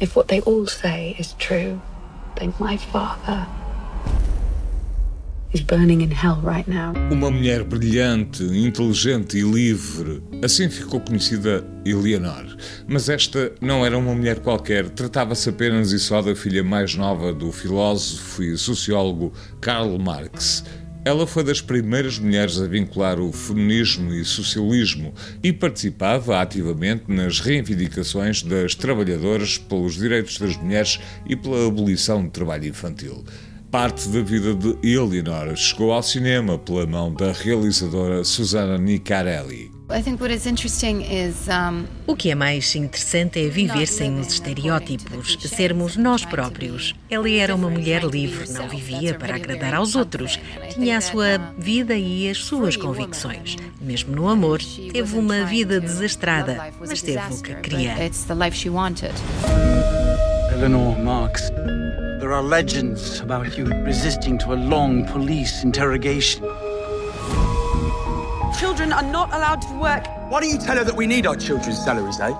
If what they all say is true, then my father is burning in hell right now. Uma mulher brilhante, inteligente e livre. Assim ficou conhecida Eleanor. Mas esta não era uma mulher qualquer, tratava-se apenas e só da filha mais nova do filósofo e sociólogo Karl Marx. Ela foi das primeiras mulheres a vincular o feminismo e socialismo e participava ativamente nas reivindicações das trabalhadoras pelos direitos das mulheres e pela abolição do trabalho infantil. Parte da vida de Eleanor chegou ao cinema pela mão da realizadora Susana Nicarelli. O que é mais interessante é viver sem os estereótipos, sermos nós próprios. Ela era uma mulher livre, não vivia para agradar aos outros, tinha a sua vida e as suas convicções. Mesmo no amor, teve uma vida desastrada, mas teve o que queria. Eleanor Marx, there are legends about you resisting to a long police interrogation. Children are not allowed to work. Why don't you tell her that we need our children's salaries, eh?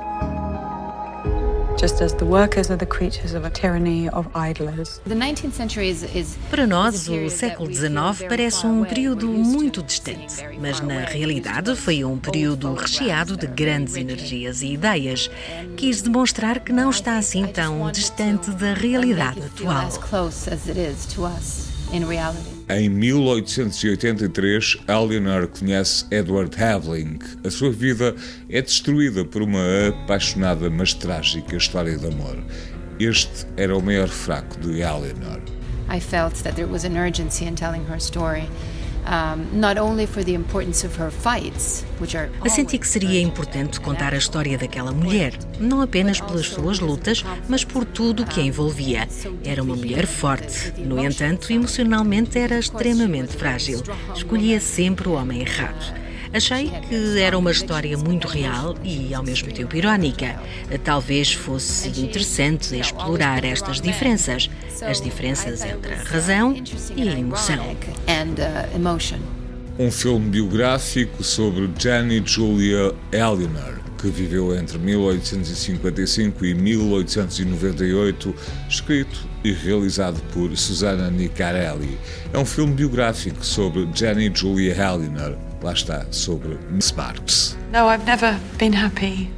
Para nós, o século XIX parece um período muito distante, mas na realidade foi um período recheado de grandes energias e ideias. Quis demonstrar que não está assim tão distante da realidade atual. Em 1883, Eleanor conhece Edward Havling. A sua vida é destruída por uma apaixonada mas trágica história de amor. Este era o maior fraco de Eleanor. I felt that there was an urgency in telling her story. Not only for the importance of her fights, which are Senti que seria importante contar a história daquela mulher, não apenas pelas suas lutas, mas por tudo o que a envolvia. Era uma mulher forte, no entanto, emocionalmente era extremamente frágil. Escolhia sempre o homem errado. Achei que era uma história muito real e ao mesmo tempo irónica. Talvez fosse interessante explorar estas diferenças, as diferenças entre a razão e a emoção. Um filme biográfico sobre Jenny Julia Eleanor, que viveu entre 1855 e 1898, escrito e realizado por Susana Nicarelli. É um filme biográfico sobre Jenny Julia Eleanor, lá está, sobre Marx. No, I've never been happy.